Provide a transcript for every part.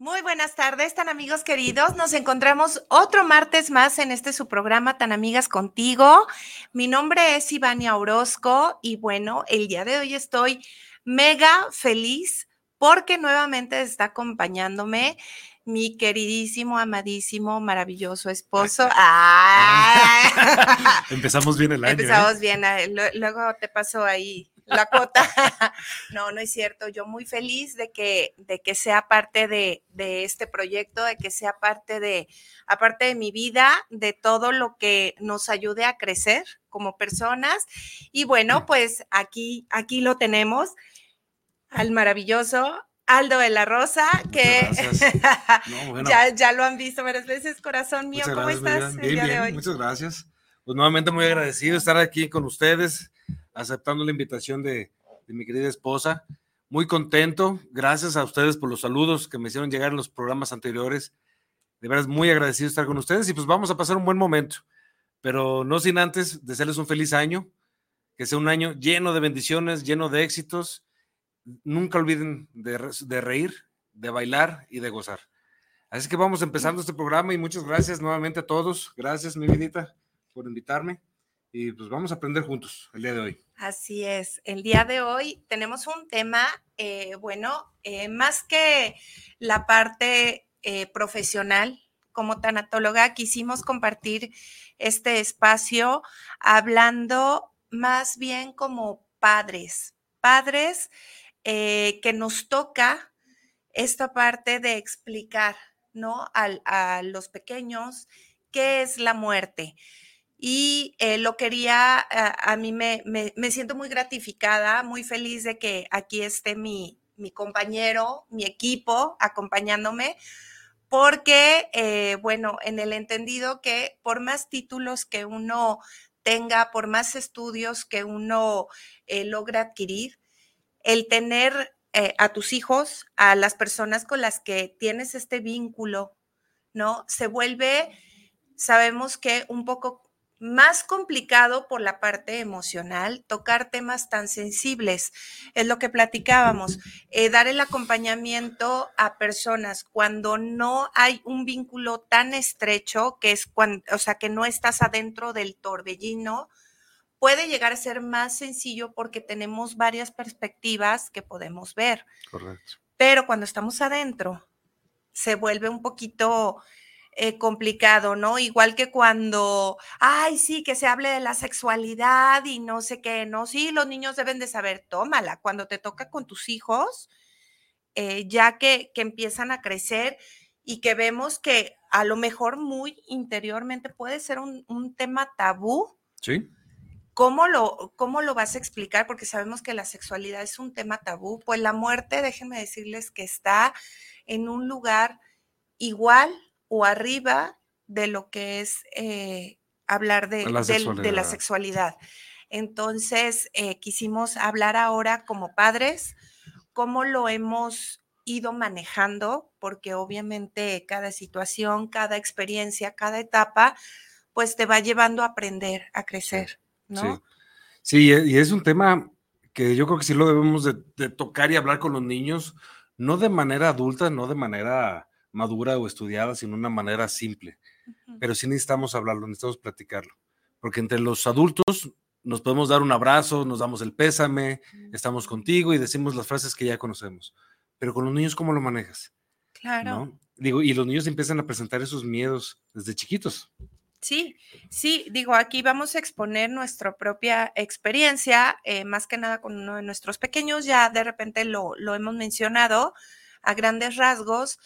Muy buenas tardes, tan amigos queridos. Nos encontramos otro martes más en este su programa Tan Amigas Contigo. Mi nombre es Ivania Orozco y bueno, el día de hoy estoy mega feliz porque nuevamente está acompañándome mi queridísimo, amadísimo, maravilloso esposo. Empezamos bien el año. ¿eh? Empezamos bien. Luego te paso ahí la cuota. no, no es cierto. Yo muy feliz de que, de que sea parte de, de, este proyecto, de que sea parte de, aparte de mi vida, de todo lo que nos ayude a crecer como personas. Y bueno, pues aquí, aquí lo tenemos al maravilloso Aldo de la Rosa, que ya, ya, lo han visto varias veces, corazón mío. ¿Cómo estás el día de hoy? Muchas gracias. Pues nuevamente muy agradecido estar aquí con ustedes aceptando la invitación de, mi querida esposa. Muy contento. Gracias a ustedes por los saludos que me hicieron llegar en los programas anteriores. De verdad, muy agradecido estar con ustedes y pues vamos a pasar un buen momento. Pero no sin antes desearles un feliz año, que sea un año lleno de bendiciones, lleno de éxitos. Nunca olviden de, de reír, de bailar y de gozar. Así que vamos empezando este programa y muchas gracias nuevamente a todos. Gracias, mi vidita, por invitarme y pues vamos a aprender juntos el día de hoy. Así es, el día de hoy tenemos un tema, eh, bueno, eh, más que la parte eh, profesional, como tanatóloga, quisimos compartir este espacio hablando más bien como padres, padres que nos toca esta parte de explicar, ¿no? a los pequeños qué es la muerte y eh, lo quería, a, mí me, me, siento muy gratificada, muy feliz de que aquí esté mi, mi compañero, mi equipo acompañándome, porque, eh, bueno, en el entendido que por más títulos que uno tenga, por más estudios que uno eh, logra adquirir, el tener a tus hijos, a las personas con las que tienes este vínculo, ¿no? Se vuelve, sabemos que un poco más complicado por la parte emocional, tocar temas tan sensibles. Es lo que platicábamos, eh, dar el acompañamiento a personas cuando no hay un vínculo tan estrecho, que es cuando, o sea, que no estás adentro del torbellino, puede llegar a ser más sencillo porque tenemos varias perspectivas que podemos ver. Correcto. Pero cuando estamos adentro, se vuelve un poquito eh, complicado, ¿no? Igual que cuando, ay, sí, que se hable de la sexualidad y no sé qué, ¿no? Sí, los niños deben de saber, tómala, cuando te toca con tus hijos, eh, ya que, que empiezan a crecer y que vemos que a lo mejor muy interiormente puede ser un, un tema tabú. Sí. ¿Cómo lo, ¿Cómo lo vas a explicar? Porque sabemos que la sexualidad es un tema tabú. Pues la muerte, déjenme decirles que está en un lugar igual o arriba de lo que es eh, hablar de la, sexualidad. Entonces, eh, quisimos hablar ahora como padres, cómo lo hemos ido manejando, porque obviamente cada situación, cada experiencia, cada etapa, pues te va llevando a aprender, a crecer, ¿no? Sí, y es un tema que yo creo que sí lo debemos de tocar y hablar con los niños, no de manera adulta, no de manera madura o estudiada, sino una manera simple. Pero sí necesitamos hablarlo, necesitamos platicarlo. Porque entre los adultos nos podemos dar un abrazo, nos damos el pésame, estamos contigo y decimos las frases que ya conocemos. Pero con los niños, ¿cómo lo manejas? Claro. Digo, y los niños empiezan a presentar esos miedos desde chiquitos. Sí, sí, digo, aquí vamos a exponer nuestra propia experiencia, eh, más que nada con uno de nuestros pequeños, ya de repente lo, lo hemos mencionado a grandes rasgos,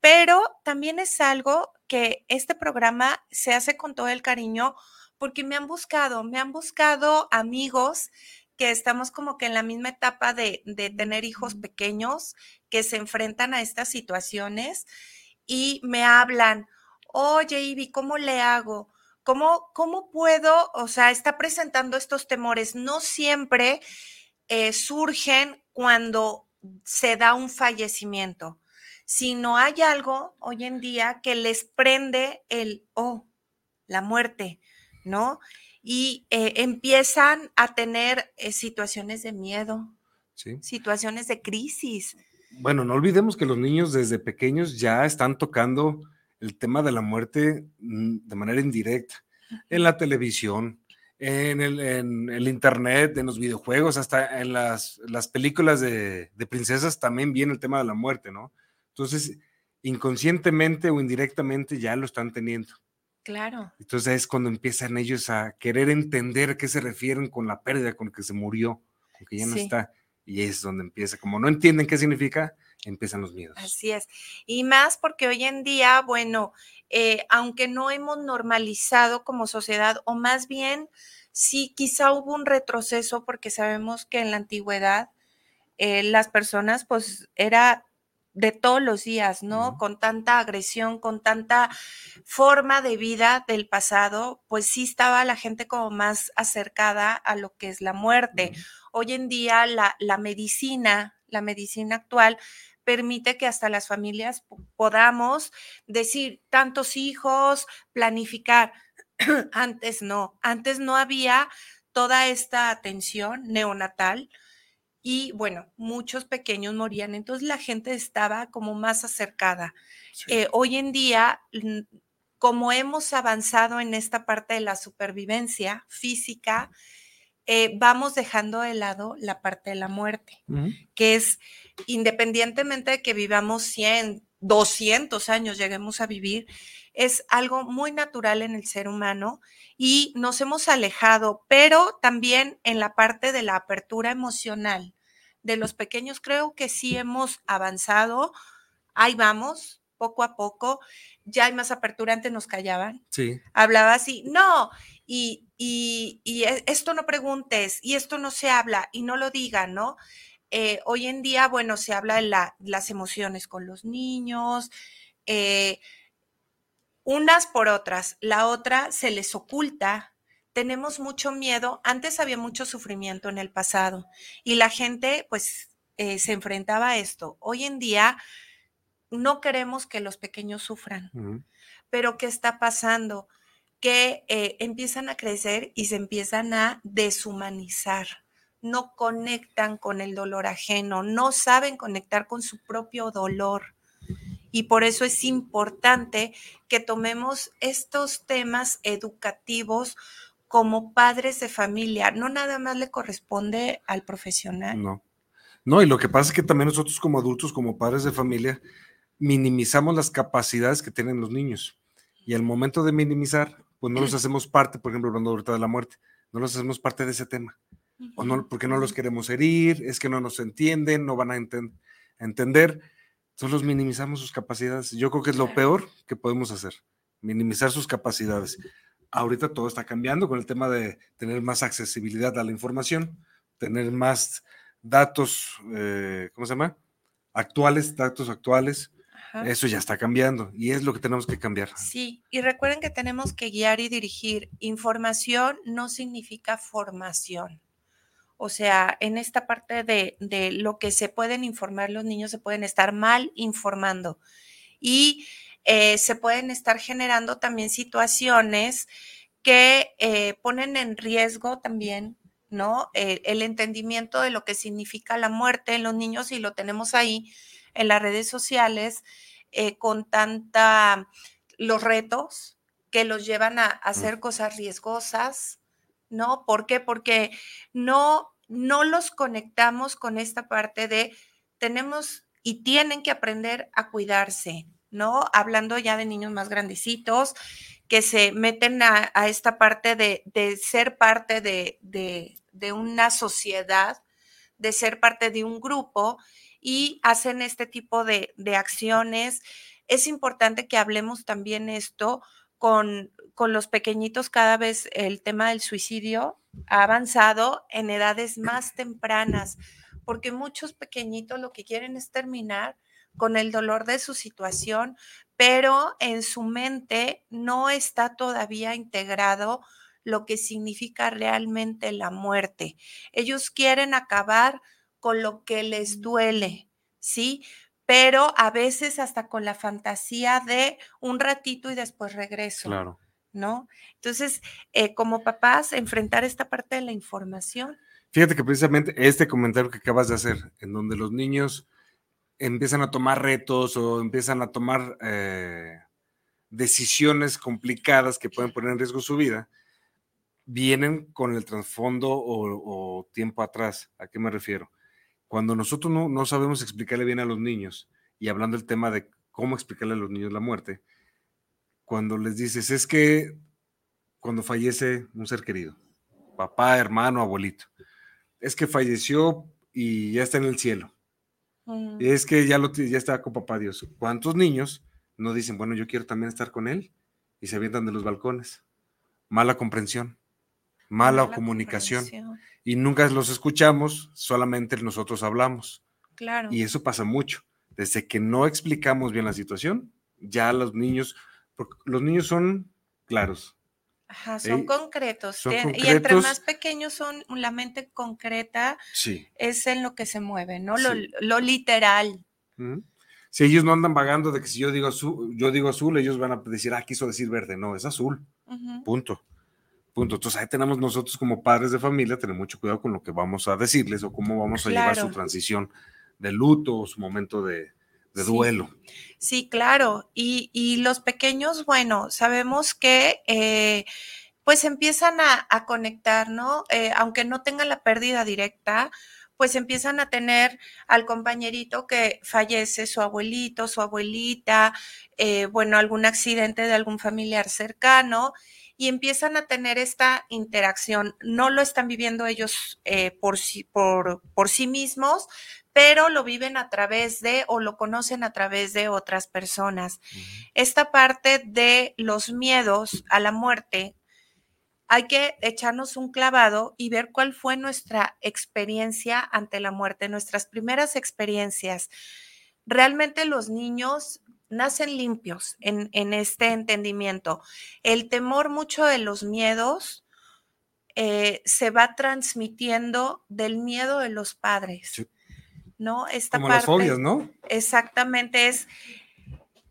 pero también es algo que este programa se hace con todo el cariño porque me han buscado, me han buscado amigos que estamos como que en la misma etapa de, de tener hijos pequeños que se enfrentan a estas situaciones y me hablan oye, Ivy, ¿cómo le hago? ¿Cómo, ¿Cómo puedo, o sea, está presentando estos temores? No siempre eh, surgen cuando se da un fallecimiento, sino hay algo hoy en día que les prende el, oh, la muerte, ¿no? Y eh, empiezan a tener eh, situaciones de miedo, situaciones de crisis. Bueno, no olvidemos que los niños desde pequeños ya están tocando el tema de la muerte mm, de manera indirecta, en la televisión, en el, internet, en los videojuegos, hasta en las, películas de, princesas también viene el tema de la muerte, ¿no? Entonces, inconscientemente o indirectamente ya lo están teniendo. Claro. Entonces es cuando empiezan ellos a querer entender a qué se refieren con la pérdida, con que se murió, con que ya no está. Y es donde empieza. Como no entienden qué significa, empiezan los miedos. Así es. Y más porque hoy en día, bueno, eh, aunque no hemos normalizado como sociedad, o más bien, sí, quizá hubo un retroceso porque sabemos que en la antigüedad eh, las personas, pues, era de todos los días, ¿no? Con tanta agresión, con tanta forma de vida del pasado, pues sí estaba la gente como más acercada a lo que es la muerte. Hoy en día la, la medicina, la medicina actual, permite que hasta las familias podamos decir tantos hijos, planificar. antes no, antes no había toda esta atención neonatal y bueno, muchos pequeños morían, entonces la gente estaba como más acercada. Eh, hoy en día, como hemos avanzado en esta parte de la supervivencia física, eh, vamos dejando de lado la parte de la muerte, que es independientemente de que vivamos 100, 200 años, lleguemos a vivir, es algo muy natural en el ser humano y nos hemos alejado, pero también en la parte de la apertura emocional de los pequeños, creo que sí hemos avanzado, ahí vamos, poco a poco, ya hay más apertura, antes nos callaban. Sí. Hablaba así, no, y, y, y, e, esto no preguntes, y esto no se habla, y no lo digan, ¿no? Eh, hoy en día, bueno, se habla de las emociones con los niños, eh, unas por otras, la otra se les oculta. Tenemos mucho miedo. Antes había mucho sufrimiento en el pasado y la gente pues eh, se enfrentaba a esto. Hoy en día no queremos que los pequeños sufran, pero ¿qué está pasando? Que empiezan a crecer y se empiezan a deshumanizar no conectan con el dolor ajeno, no saben conectar con su propio dolor. Y por eso es importante que tomemos estos temas educativos como padres de familia. No nada más le corresponde al profesional. No. No, y lo que pasa es que también nosotros como adultos, como padres de familia, minimizamos las capacidades que tienen los niños. Y al momento de minimizar, pues no los hacemos parte, por ejemplo, hablando ahorita de la muerte, no los hacemos parte de ese tema o no, porque no los queremos herir, es que no nos entienden, no van a, entender. Entonces los minimizamos sus capacidades. Yo creo que es lo peor que podemos hacer, minimizar sus capacidades. Ahorita todo está cambiando con el tema de tener más accesibilidad a la información, tener más datos, eh, ¿cómo se llama? Actuales, datos actuales. Eso ya está cambiando y es lo que tenemos que cambiar. Sí, y recuerden que tenemos que guiar y dirigir. Información no significa formación. O sea, en esta parte de, lo que se pueden informar los niños, se pueden estar mal informando y eh, se pueden estar generando también situaciones que eh, ponen en riesgo también, ¿no? Eh, el entendimiento de lo que significa la muerte en los niños y lo tenemos ahí en las redes sociales con tanta, los retos que los llevan a, a hacer cosas riesgosas, ¿no? ¿Por qué? Porque no no los conectamos con esta parte de tenemos y tienen que aprender a cuidarse, ¿no? Hablando ya de niños más grandecitos, que se meten a, esta parte de, ser parte de, de, una sociedad, de ser parte de un grupo y hacen este tipo de, acciones. Es importante que hablemos también esto con, con los pequeñitos. Cada vez el tema del suicidio ha avanzado en edades más tempranas, porque muchos pequeñitos lo que quieren es terminar con el dolor de su situación, pero en su mente no está todavía integrado lo que significa realmente la muerte. Ellos quieren acabar con lo que les duele, ¿sí? Pero a veces hasta con la fantasía de un ratito y después regreso. Claro. ¿No? Entonces, eh, como papás, enfrentar esta parte de la información. Fíjate que precisamente este comentario que acabas de hacer, en donde los niños empiezan a tomar retos o empiezan a tomar eh, decisiones complicadas que pueden poner en riesgo su vida, vienen con el trasfondo o, tiempo atrás. ¿A qué me refiero? Cuando nosotros no, no, sabemos explicarle bien a los niños, y hablando del tema de cómo explicarle a los niños la muerte, cuando les dices, es que cuando fallece un ser querido, papá, hermano, abuelito, es que falleció y ya está en el cielo Mm. Es que ya, lo, ya está con papá Dios. ¿Cuántos niños no dicen, bueno, yo quiero también estar con él? Y se avientan de los balcones. Mala comprensión, mala, comunicación. Y nunca los escuchamos, solamente nosotros hablamos. Claro. Y eso pasa mucho. Desde que no explicamos bien la situación, ya los niños, porque los niños son claros, Ajá, son concretos. Y entre más pequeños son, la mente concreta es en lo que se mueve, ¿no? Lo, literal. Si ellos no andan vagando de que si yo digo azul, yo digo azul, ellos van a decir, ah, quiso decir verde. No, es azul. Punto. Punto. Entonces ahí tenemos nosotros como padres de familia, tener mucho cuidado con lo que vamos a decirles o cómo vamos a llevar su transición de luto o su momento de, duelo. Sí, claro. Y, los pequeños, bueno, sabemos que eh, pues empiezan a, conectar, ¿no? Eh, aunque no tengan la pérdida directa, pues empiezan a tener al compañerito que fallece, su abuelito, su abuelita, eh, bueno, algún accidente de algún familiar cercano y empiezan a tener esta interacción. No lo están viviendo ellos por, sí, por, por sí mismos, pero lo viven a través de o lo conocen a través de otras personas. Esta parte de los miedos a la muerte, hay que echarnos un clavado y ver cuál fue nuestra experiencia ante la muerte, nuestras primeras experiencias. Realmente los niños nacen limpios en, este entendimiento. El temor mucho de los miedos eh, se va transmitiendo del miedo de los padres. ¿no? Esta como las fobias, ¿no? Exactamente, es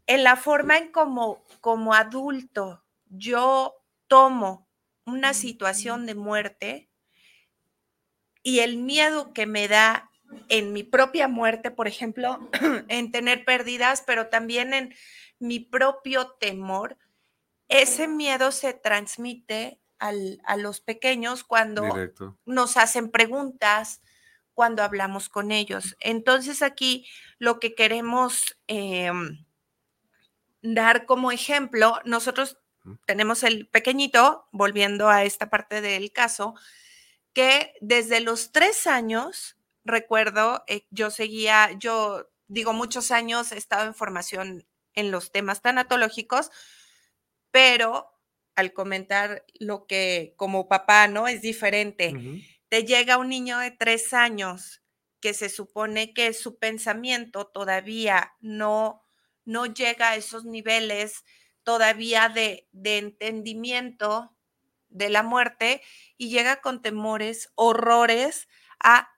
en la forma en como, como adulto yo tomo una situación de muerte y el miedo que me da en mi propia muerte, por ejemplo, en tener pérdidas, pero también en mi propio temor, ese miedo se transmite a los pequeños cuando nos hacen preguntas, cuando hablamos con ellos. Entonces aquí lo que queremos em, dar como ejemplo, nosotros tenemos el pequeñito, volviendo a esta parte del caso, que desde los tres años, recuerdo, eh, yo seguía, yo digo, muchos años he estado en formación en los temas tanatológicos, pero al comentar lo que como papá, ¿no? Es diferente. Te llega un niño de tres años que se supone que su pensamiento todavía no, no llega a esos niveles todavía de, de entendimiento de la muerte y llega con temores, horrores a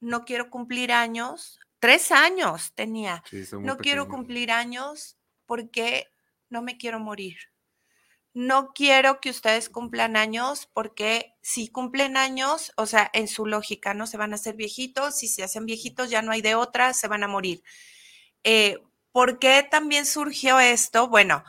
no quiero cumplir años, tres años tenía, no quiero cumplir años porque no me quiero morir no quiero que ustedes cumplan años porque si cumplen años, o sea, en su lógica, ¿no? Se van a hacer viejitos, si se hacen viejitos ya no hay de otra, se van a morir. Eh, ¿Por qué también surgió esto? Bueno,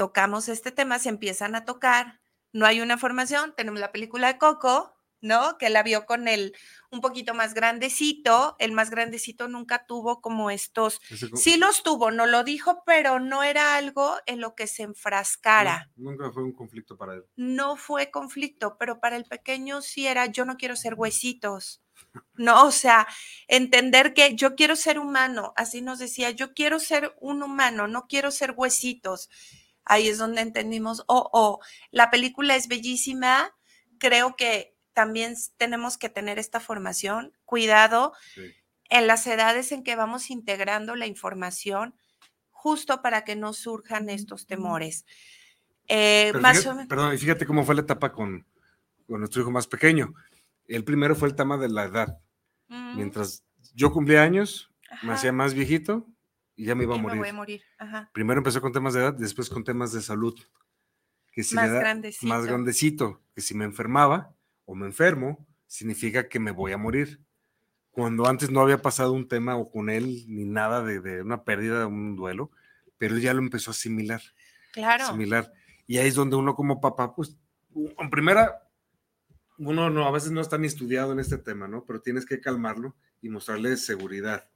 tocamos este tema, se empiezan a tocar, no hay una formación, tenemos la película de Coco, ¿no? Que la vio con el un poquito más grandecito, el más grandecito nunca tuvo como estos, sí los tuvo, no lo dijo, pero no era algo en lo que se enfrascara. nunca fue un conflicto para él. No fue conflicto, pero para el pequeño sí era, yo no quiero ser huesitos. No, o sea, entender que yo quiero ser humano, así nos decía, yo quiero ser un humano, no quiero ser huesitos. Ahí es donde entendimos, oh, oh, la película es bellísima, creo que también tenemos que tener esta formación, cuidado en las edades en que vamos integrando la información, justo para que no surjan estos temores. Eh, perdón, y fíjate cómo fue la etapa con, nuestro hijo más pequeño. El primero fue el tema de la edad. Mm. Mientras yo cumplía años, me hacía más viejito y ya me iba a morir. Primero empezó con temas de edad, después con temas de salud. Que si más, grandecito. más grandecito, que si me enfermaba, o me enfermo, significa que me voy a morir. Cuando antes no había pasado un tema o con él ni nada de, una pérdida, un duelo, pero ya lo empezó a asimilar. Claro. Asimilar. Y ahí es donde uno como papá, pues, en primera, uno no, a veces no está ni estudiado en este tema, ¿no? Pero tienes que calmarlo y mostrarle seguridad,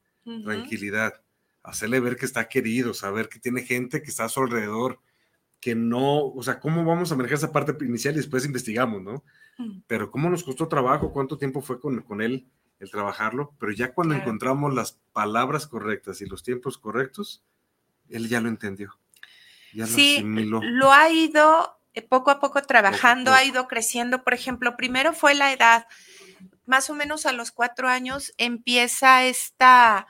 tranquilidad, hacerle ver que está querido, saber que tiene gente que está a su alrededor, que no, o sea, ¿cómo vamos a manejar esa parte inicial y después investigamos, ¿no? Mm. Pero cómo nos costó trabajo, cuánto tiempo fue con, con él el trabajarlo, pero ya cuando encontramos las palabras correctas y los tiempos correctos, él ya lo entendió. Ya sí, lo, lo ha ido eh, poco a poco trabajando, ha ido creciendo. Por ejemplo, primero fue la edad, más o menos a los cuatro años empieza esta,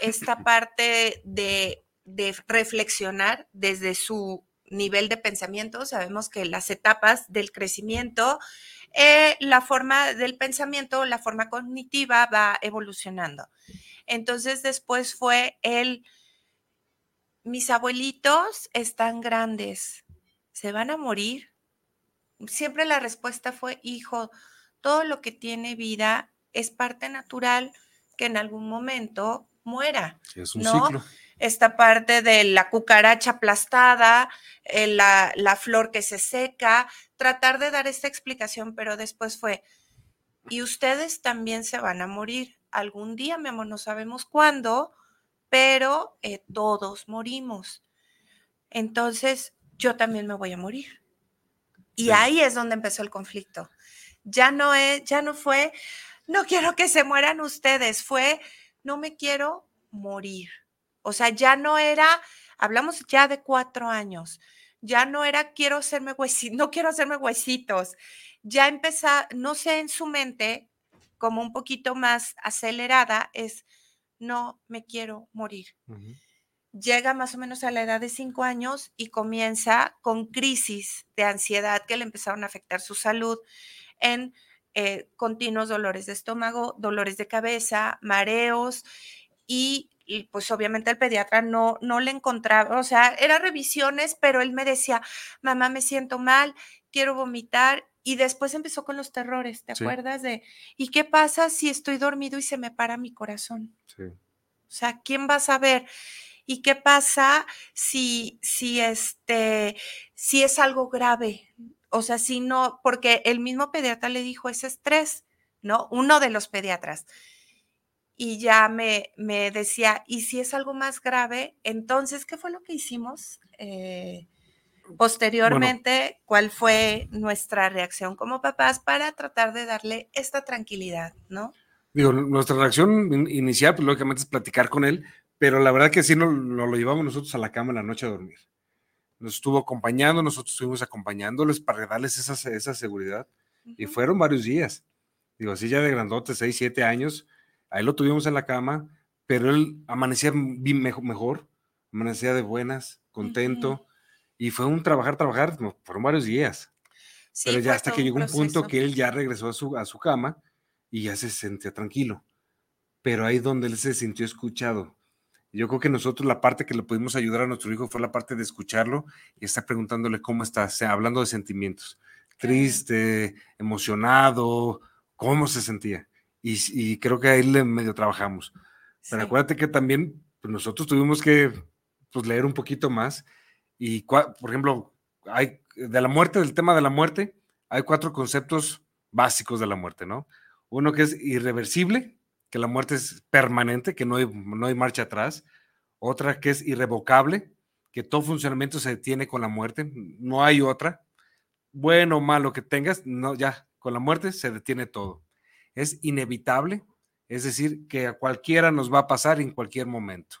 esta parte de, reflexionar desde su nivel de pensamiento, sabemos que las etapas del crecimiento, eh, la forma del pensamiento, la forma cognitiva va evolucionando. Entonces después fue el, mis abuelitos están grandes, ¿se van a morir? Siempre la respuesta fue, hijo, todo lo que tiene vida es parte natural que en algún momento muera. Es un ciclo esta parte de la cucaracha aplastada, eh, la, la, flor que se seca, tratar de dar esta explicación, pero después fue, y ustedes también se van a morir algún día, mi amor, no sabemos cuándo, pero eh, todos morimos. Entonces, yo también me voy a morir. Y ahí es donde empezó el conflicto. Ya no es, ya no fue, no quiero que se mueran ustedes, fue, no me quiero morir. O sea, ya no era, hablamos ya de cuatro años, ya no era quiero hacerme huesitos, no quiero hacerme huesitos. Ya empezó, no sé, en su mente, como un poquito más acelerada, es no me quiero morir. Llega más o menos a la edad de cinco años y comienza con crisis de ansiedad que le empezaron a afectar su salud en eh, continuos dolores de estómago, dolores de cabeza, mareos y y pues obviamente el pediatra no, no le encontraba, o sea, eran revisiones, pero él me decía, mamá, me siento mal, quiero vomitar. Y después empezó con los terrores, ¿te acuerdas de, ¿y qué pasa si estoy dormido y se me para mi corazón? Sí. O sea, ¿quién va a saber? ¿Y qué pasa si, si, este, si es algo grave? O sea, si no, porque el mismo pediatra le dijo ese estrés, ¿no? Uno de los pediatras y ya me, me, decía, ¿y si es algo más grave? Entonces, ¿qué fue lo que hicimos? Eh, posteriormente, ¿cuál fue nuestra reacción como papás para tratar de darle esta tranquilidad, no? Digo, nuestra reacción inicial, pues lógicamente es platicar con él, pero la verdad que sí nos, lo llevamos nosotros a la cama en la noche a dormir. Nos estuvo acompañando, nosotros estuvimos acompañándoles para darles esa, esa seguridad. Y fueron varios días. Digo, así ya de grandote, seis, siete años, Ahí lo tuvimos en la cama, pero él amanecía mejor, amanecía de buenas, contento, y fue un trabajar, trabajar, fueron varios días. pero ya hasta que llegó un punto que él ya regresó a su, a su cama y ya se sentía tranquilo. Pero ahí donde él se sintió escuchado. Yo creo que nosotros la parte que le pudimos ayudar a nuestro hijo fue la parte de escucharlo y estar preguntándole cómo está, sea, hablando de sentimientos, triste, emocionado, cómo se sentía y, creo que ahí le medio trabajamos. Pero acuérdate que también pues, nosotros tuvimos que pues, leer un poquito más y, por ejemplo, hay de la muerte, del tema de la muerte, hay cuatro conceptos básicos de la muerte, ¿no? Uno que es irreversible, que la muerte es permanente, que no hay, no hay marcha atrás. Otra que es irrevocable, que todo funcionamiento se detiene con la muerte, no hay otra. Bueno o malo que tengas, no, ya, con la muerte se detiene todo. Es inevitable, es decir, que a cualquiera nos va a pasar en cualquier momento.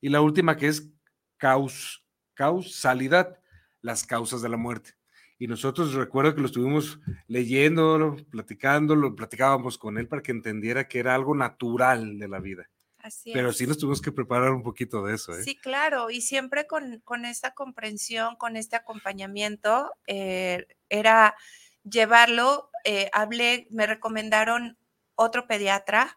Y la última que es caus, causalidad, las causas de la muerte. Y nosotros recuerdo que lo estuvimos leyendo, platicando, lo platicábamos con él para que entendiera que era algo natural de la vida. Así Pero sí nos tuvimos que preparar un poquito de eso. ¿eh? Sí, claro, y siempre con, con esta comprensión, con este acompañamiento, eh, era llevarlo, eh, hablé, me recomendaron otro pediatra,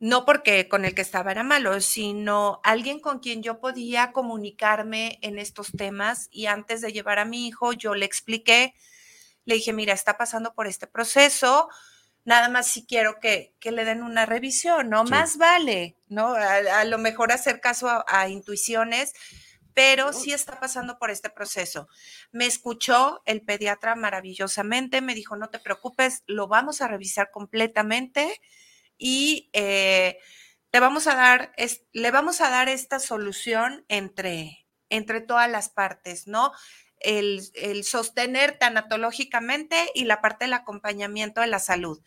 no porque con el que estaba era malo, sino alguien con quien yo podía comunicarme en estos temas y antes de llevar a mi hijo, yo le expliqué, le dije, mira, está pasando por este proceso, nada más si quiero que, le den una revisión, ¿no? Más vale, ¿no? A, lo mejor hacer caso a, a intuiciones, pero sí está pasando por este proceso. Me escuchó el pediatra maravillosamente, me dijo, no te preocupes, lo vamos a revisar completamente y eh, te vamos a dar, le vamos a dar esta solución entre, entre todas las partes, ¿no? El, sostener tanatológicamente y la parte del acompañamiento de la salud.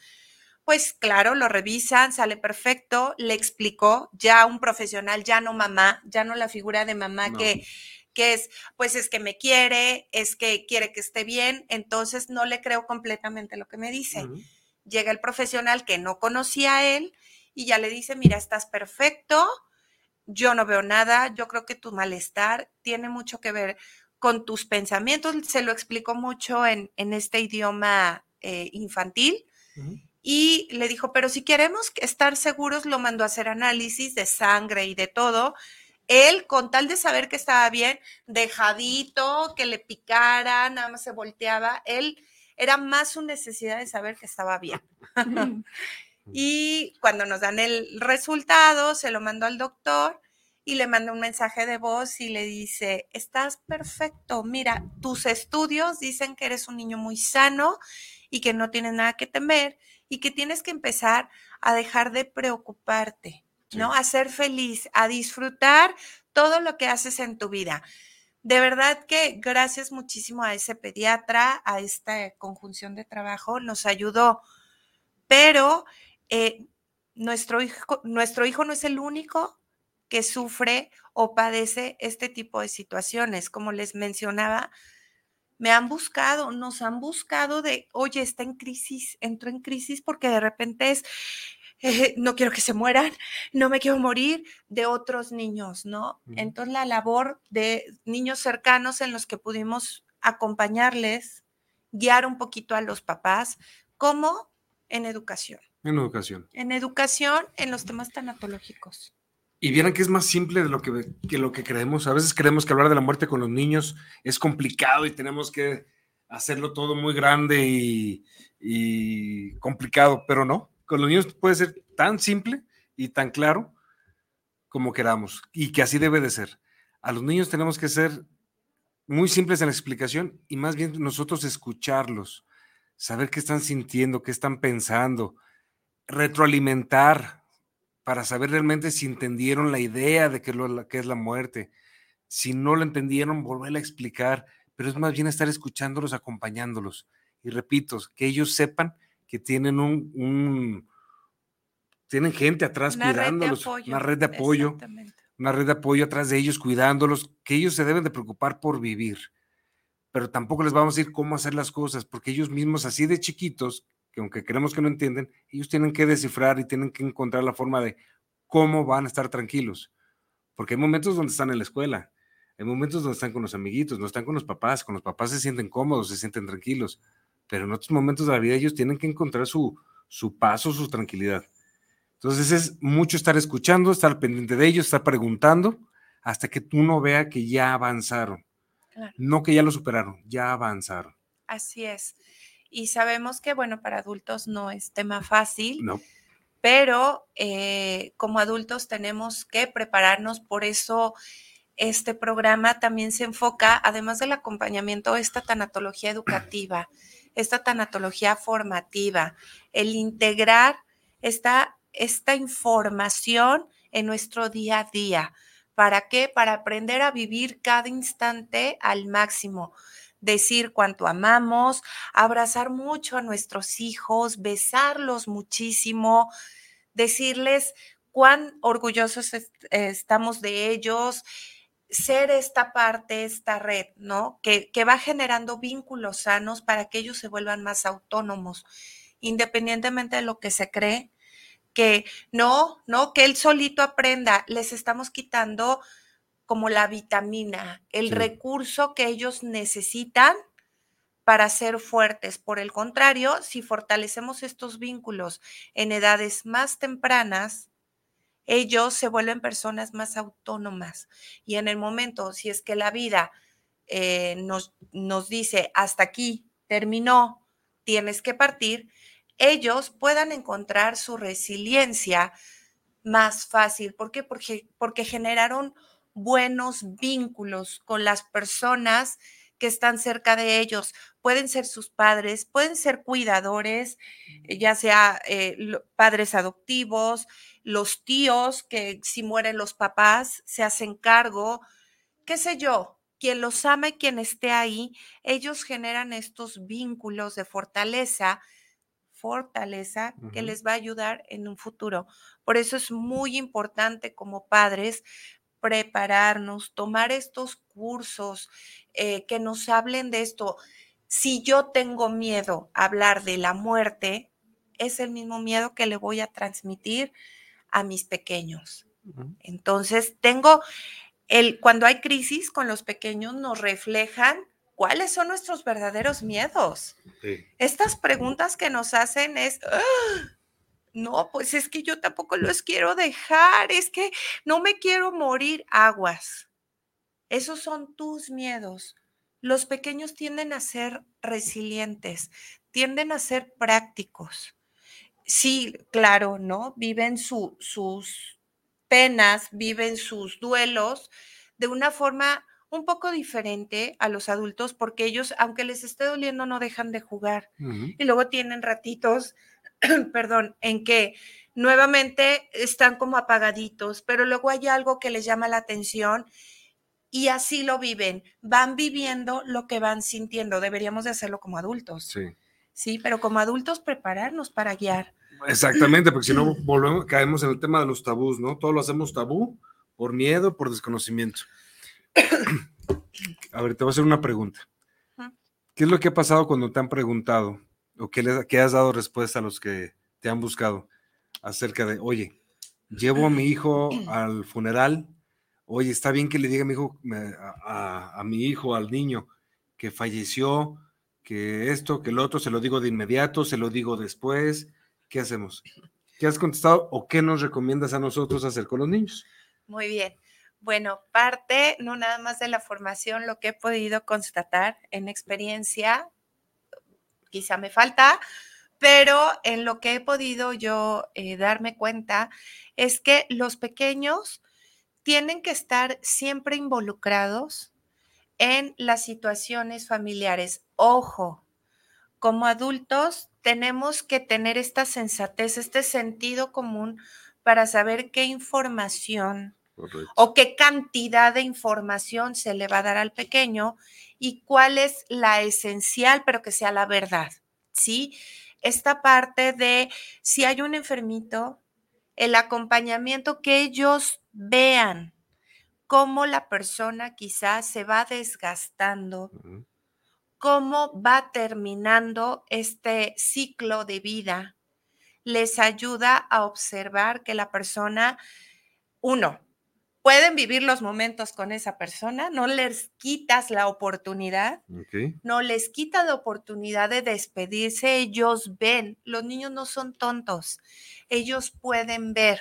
Pues claro, lo revisan, sale perfecto, le explicó ya un profesional, ya no mamá, ya no la figura de mamá que, que es, pues es que me quiere, es que quiere que esté bien, entonces no le creo completamente lo que me dice. Llega el profesional que no conocía a él y ya le dice, mira, estás perfecto, yo no veo nada, yo creo que tu malestar tiene mucho que ver con tus pensamientos, se lo explicó mucho en, en este idioma eh, infantil. Y le dijo, pero si queremos estar seguros, lo mandó a hacer análisis de sangre y de todo. Él, con tal de saber que estaba bien, dejadito, que le picara, nada más se volteaba, él era más su necesidad de saber que estaba bien. y cuando nos dan el resultado, se lo mandó al doctor y le manda un mensaje de voz y le dice, estás perfecto, mira, tus estudios dicen que eres un niño muy sano y que no tienes nada que temer y que tienes que empezar a dejar de preocuparte, ¿no? A ser feliz, a disfrutar todo lo que haces en tu vida. De verdad que gracias muchísimo a ese pediatra, a esta conjunción de trabajo, nos ayudó. Pero eh, nuestro, hijo, nuestro hijo no es el único que sufre o padece este tipo de situaciones. Como les mencionaba, me han buscado, nos han buscado de, oye, está en crisis, entró en crisis porque de repente es eh, no quiero que se mueran, no me quiero morir de otros niños, ¿no? Entonces la labor de niños cercanos en los que pudimos acompañarles, guiar un poquito a los papás, como en educación. En educación. En educación, en los temas tanatológicos. Y vieran que es más simple de lo que, lo que creemos. A veces creemos que hablar de la muerte con los niños es complicado y tenemos que hacerlo todo muy grande y complicado, pero no con los niños puede ser tan simple y tan claro como queramos y que así debe de ser. A los niños tenemos que ser muy simples en la explicación y más bien nosotros escucharlos, saber qué están sintiendo, qué están pensando, retroalimentar para saber realmente si entendieron la idea de qué, lo, es la muerte. Si no lo entendieron, volverla a explicar, pero es más bien estar escuchándolos, acompañándolos. Y repito, que ellos sepan que tienen un, tienen gente atrás cuidándolos, una red de apoyo, una red de apoyo atrás de ellos cuidándolos, que ellos se deben de preocupar por vivir. Pero tampoco les vamos a decir cómo hacer las cosas, porque ellos mismos así de chiquitos, que aunque creemos que no entienden, ellos tienen que descifrar y tienen que encontrar la forma de cómo van a estar tranquilos. Porque hay momentos donde están en la escuela, hay momentos donde están con los amiguitos, no están con los papás, con los papás se sienten cómodos, se sienten tranquilos pero en otros momentos de la vida ellos tienen que encontrar su, su paso, su tranquilidad. Entonces es mucho estar escuchando, estar pendiente de ellos, estar preguntando, hasta que tú no veas que ya avanzaron. No que ya lo superaron, ya avanzaron. Así es. Y sabemos que, bueno, para adultos no es tema fácil. No. Pero eh, como adultos tenemos que prepararnos, por eso este programa también se enfoca, además del acompañamiento, esta tanatología educativa esta tanatología formativa, el integrar esta, esta información en nuestro día a día. ¿Para qué? Para aprender a vivir cada instante al máximo. Decir cuánto amamos, abrazar mucho a nuestros hijos, besarlos muchísimo, decirles cuán orgullosos estamos de ellos, ser esta parte, esta red, ¿no? Que, que, va generando vínculos sanos para que ellos se vuelvan más autónomos, independientemente de lo que se cree, que no, no, que él solito aprenda, les estamos quitando como la vitamina, el recurso que ellos necesitan para ser fuertes. Por el contrario, si fortalecemos estos vínculos en edades más tempranas, ellos se vuelven personas más autónomas. Y en el momento, si es que la vida eh, nos, nos dice, hasta aquí, terminó, tienes que partir, ellos puedan encontrar su resiliencia más fácil. ¿Por qué? Porque, porque generaron buenos vínculos con las personas que están cerca de ellos. Pueden ser sus padres, pueden ser cuidadores, ya sea eh, padres adoptivos, los tíos que si mueren los papás se hacen cargo, qué sé yo, quien los ama y quien esté ahí, ellos generan estos vínculos de fortaleza fortaleza que les va a ayudar en un futuro. Por eso es muy importante como padres prepararnos, tomar estos cursos eh, que nos hablen de esto. Si yo tengo miedo a hablar de la muerte, es el mismo miedo que le voy a transmitir a mis pequeños. Entonces, tengo el, cuando hay crisis con los pequeños, nos reflejan ¿cuáles son nuestros verdaderos miedos? Estas preguntas que nos hacen es, ¡Ah! No, pues es que yo tampoco los quiero dejar, es que no me quiero morir aguas. Esos son tus miedos. Los pequeños tienden a ser resilientes, tienden a ser prácticos. Sí, claro, ¿no? Viven sus penas, viven sus duelos de una forma un poco diferente a los adultos porque ellos, aunque les esté doliendo, no dejan de jugar. Y luego tienen ratitos, perdón, en que nuevamente están como apagaditos, pero luego hay algo que les llama la atención y así lo viven. Van viviendo lo que van sintiendo. Deberíamos de hacerlo como adultos. Sí. Sí, pero como adultos prepararnos para guiar. Exactamente, porque si no volvemos, caemos en el tema de los tabús, ¿no? Todo lo hacemos tabú por miedo, por desconocimiento. A ver, te voy a hacer una pregunta. ¿Qué es lo que ha pasado cuando te han preguntado o qué, les, has dado respuesta a los que te han buscado acerca de, oye, llevo a mi hijo al funeral, oye, está bien que le diga a mi hijo, a, a mi hijo, al niño, que falleció, que esto, que lo otro, se lo digo de inmediato, se lo digo después, ¿qué hacemos? ¿Qué has contestado o qué nos recomiendas a nosotros hacer con los niños? Muy bien. Bueno, parte no nada más de la formación, lo que he podido constatar en experiencia, quizá me falta, pero en lo que he podido yo eh, darme cuenta es que los pequeños tienen que estar siempre involucrados en las situaciones familiares. Ojo, como adultos tenemos que tener esta sensatez, este sentido común para saber qué información o qué cantidad de información se le va a dar al pequeño y cuál es la esencial, pero que sea la verdad, ¿sí? Esta parte de si hay un enfermito, el acompañamiento que ellos vean cómo la persona quizás se va desgastando, cómo va terminando este ciclo de vida, les ayuda a observar que la persona, uno, pueden vivir los momentos con esa persona, no les quitas la oportunidad, no les quitas la oportunidad de despedirse, ellos ven, los niños no son tontos, ellos pueden ver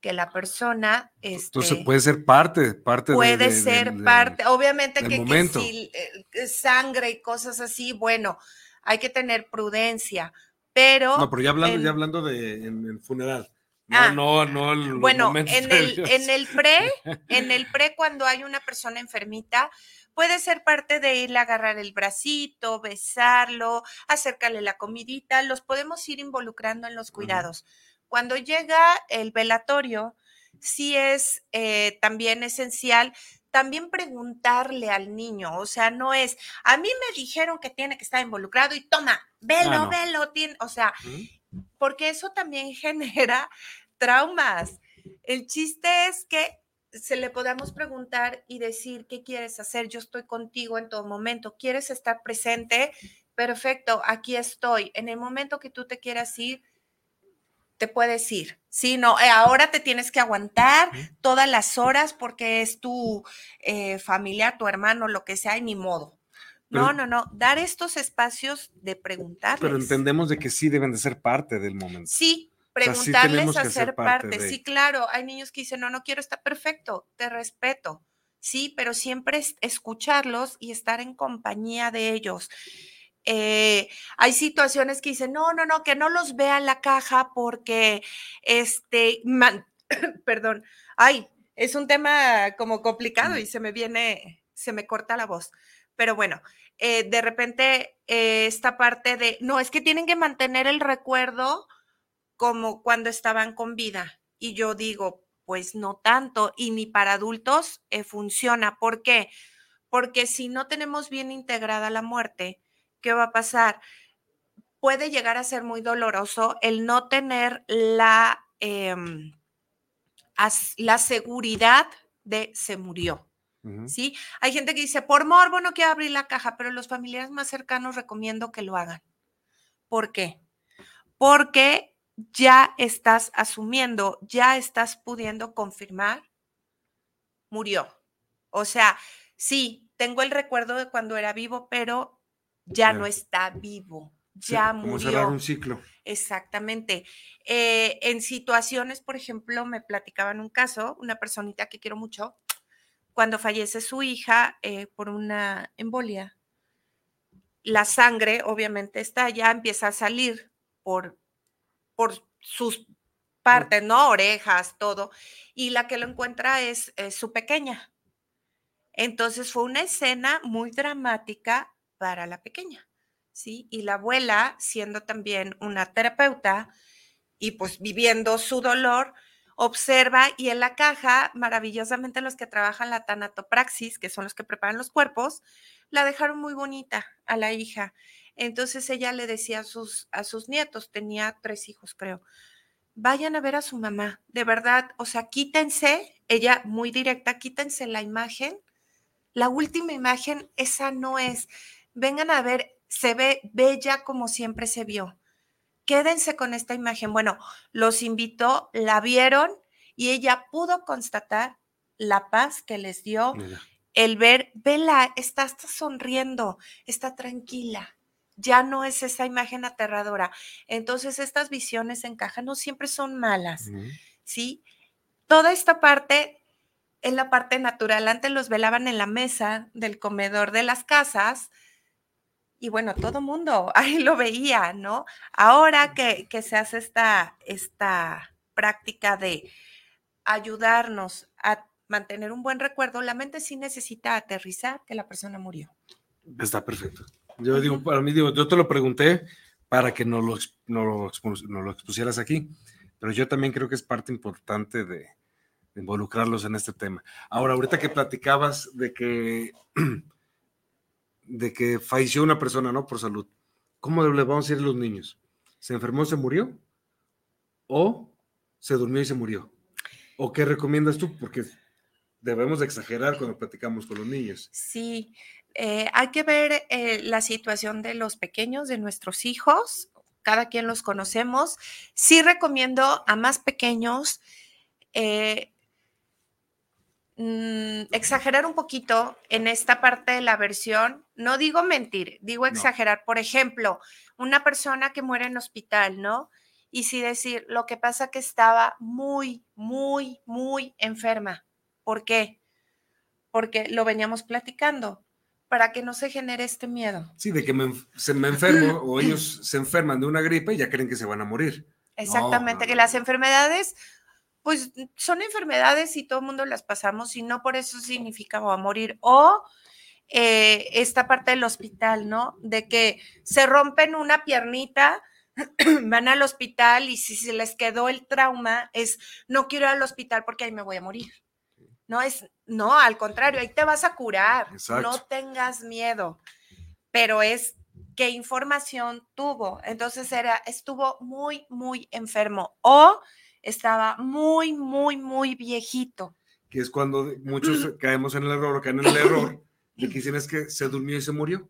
que la persona... Entonces este puede ser parte, parte Puede ser parte, obviamente que, si eh, sangre y cosas así, bueno, hay que tener prudencia, pero... No, pero ya hablando, ya hablando de en funeral. No, ah, no, no. bueno, en el, en el pre, en el pre, cuando hay una persona enfermita, Puede ser parte de irle a agarrar el bracito, besarlo, acercarle la comidita, los podemos ir involucrando en los cuidados. Cuando llega el velatorio, sí es eh, también esencial también preguntarle al niño, o sea, no es, a mí me dijeron que tiene que estar involucrado y toma, velo, velo, tiene, o sea, porque eso también genera traumas. El chiste es que se le podamos preguntar y decir, ¿qué quieres hacer? Yo estoy contigo en todo momento. ¿Quieres estar presente? Perfecto, aquí estoy. En el momento que tú te quieras ir, te puedes ir. Sí, no, eh, ahora te tienes que aguantar todas las horas porque es tu eh, familia, tu hermano, lo que sea, y ni modo. No, no, no, dar estos espacios de preguntar. Pero entendemos de que sí deben de ser parte del momento. Sí, preguntarles a ser parte. Sí, claro, hay niños que dicen, no, no quiero, está perfecto, te respeto. Sí, pero siempre es escucharlos y estar en compañía de ellos. Eh, hay situaciones que dicen, no, no, no, que no los vea la caja porque, este, perdón, ay, es un tema como complicado y se me viene, se me corta la voz. Pero bueno, eh, de repente eh, esta parte de, no, es que tienen que mantener el recuerdo como cuando estaban con vida. Y yo digo, pues no tanto, y ni para adultos eh, funciona. ¿Por qué? Porque si no tenemos bien integrada la muerte, ¿qué va a pasar? Puede llegar a ser muy doloroso el no tener la, em, la seguridad de se murió. ¿Sí? Hay gente que dice, por morbo no quiero abrir la caja, pero los familiares más cercanos recomiendo que lo hagan. ¿Por qué? Porque ya estás asumiendo, ya estás pudiendo confirmar, murió. O sea, sí, tengo el recuerdo de cuando era vivo, pero ya no está vivo, ya murió. Como cerrar un ciclo. Exactamente. Eh, en situaciones, por ejemplo, me platicaban un caso, una personita que quiero mucho, cuando fallece su hija eh, por una embolia, la sangre obviamente está ya, empieza a salir por por sus partes, ¿no? Orejas, todo. Y la que lo encuentra es, su pequeña. Entonces fue una escena muy dramática para la pequeña, ¿sí? Y la abuela, siendo también una terapeuta y pues viviendo su dolor, observa y en la caja, maravillosamente los que trabajan la tanatopraxis, que son los que preparan los cuerpos, la dejaron muy bonita a la hija. Entonces ella le decía a sus, a sus nietos, tenía tres hijos creo, vayan a ver a su mamá, de verdad, o sea, quítense, ella muy directa, quítense la imagen, la última imagen, esa no es, vengan a ver, se ve bella como siempre se vio. Quédense con esta imagen. Bueno, los invitó, la vieron y ella pudo constatar la paz que les dio el ver, vela, está, está sonriendo, está tranquila ya no es esa imagen aterradora. Entonces, estas visiones en caja no siempre son malas, ¿sí? Toda esta parte es la parte natural. Antes los velaban en la mesa del comedor de las casas y bueno, todo mundo ahí lo veía, ¿no? Ahora que, que se hace esta, esta práctica de ayudarnos a mantener un buen recuerdo, la mente sí necesita aterrizar que la persona murió. Está perfecto. Yo digo, para mí, digo, yo te lo pregunté para que nos lo, no lo, expusieras aquí, pero yo también creo que es parte importante de, involucrarlos en este tema. Ahora, ahorita que platicabas de que, de que falleció una persona, ¿no? Por salud, ¿cómo le vamos a decir a los niños? ¿Se enfermó, se murió? ¿O se durmió y se murió? ¿O qué recomiendas tú? Porque debemos de exagerar cuando platicamos con los niños. Sí, eh, hay que ver eh, la situación de los pequeños, de nuestros hijos, cada quien los conocemos. Sí recomiendo a más pequeños eh, mm, exagerar un poquito en esta parte de la versión. No digo mentir, digo exagerar. Por ejemplo, una persona que muere en hospital, ¿no? Y sí decir, lo que pasa que estaba muy, muy, muy enferma. ¿Por qué? Porque lo veníamos platicando para que no se genere este miedo. Sí, de que se me enfermo o ellos se enferman de una gripe y ya creen que se van a morir. Exactamente, que las enfermedades, pues son enfermedades y todo el mundo las pasamos y no por eso significa va a morir. O eh, esta parte del hospital, ¿no? De que se rompen una piernita, van al hospital y si se les quedó el trauma es, no quiero ir al hospital porque ahí me voy a morir. No es, no, al contrario, ahí te vas a curar. No tengas miedo. Pero es qué información tuvo. Entonces era, estuvo muy, muy enfermo o estaba muy, muy, muy viejito. Que es cuando muchos caemos en el error caen en el error de que dicen es que se durmió y se murió.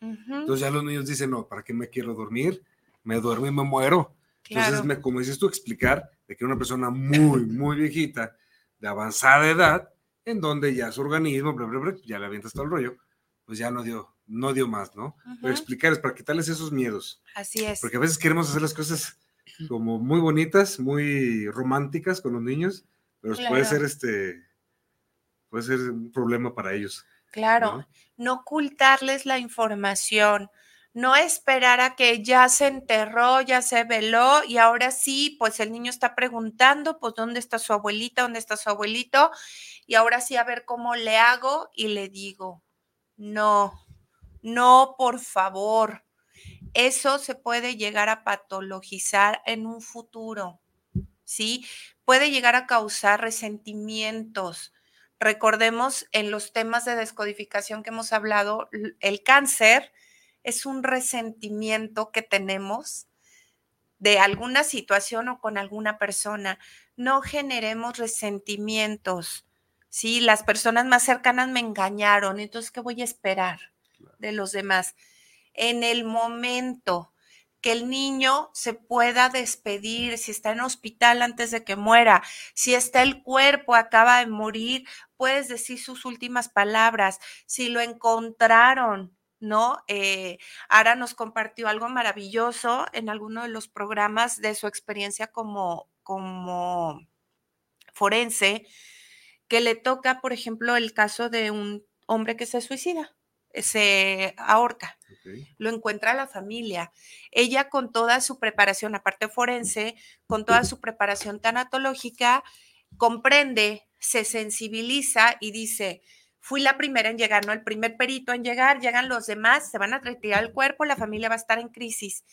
Entonces ya los niños dicen, no, ¿para qué me quiero dormir? Me duermo y me muero. Entonces, me, como dices tú, explicar de que una persona muy, muy viejita, de avanzada edad, en donde ya su organismo, ya le avienta todo el rollo, pues ya no dio, no dio más, ¿no? Pero explicar es para quitarles esos miedos. Así es. Porque a veces queremos hacer las cosas como muy bonitas, muy románticas con los niños, pero puede ser este, puede ser un problema para ellos. Claro, ¿no? ocultarles la información, no esperar a que ya se enterró, ya se veló y ahora sí, pues el niño está preguntando, pues dónde está su abuelita, dónde está su abuelito y ahora sí a ver cómo le hago y le digo, no, no, por favor, eso se puede llegar a patologizar en un futuro, ¿sí? Puede llegar a causar resentimientos, Recordemos en los temas de descodificación que hemos hablado, el cáncer es un resentimiento que tenemos de alguna situación o con alguna persona. No generemos resentimientos. Sí, las personas más cercanas me engañaron, entonces, ¿qué voy a esperar de los demás? En el momento que el niño se pueda despedir, si está en hospital antes de que muera, si está el cuerpo, acaba de morir, puedes decir sus últimas palabras, si lo encontraron, ¿no? Eh, Ara nos compartió algo maravilloso en alguno de los programas de su experiencia como, como forense, que le toca, por ejemplo, el caso de un hombre que se suicida, se ahorca. Lo encuentra la familia. Ella con toda su preparación, aparte forense, con toda su preparación tanatológica, comprende, se sensibiliza y dice, fui la primera en llegar, ¿no? El primer perito en llegar, llegan los demás, se van a retirar el cuerpo, la familia va a estar en crisis.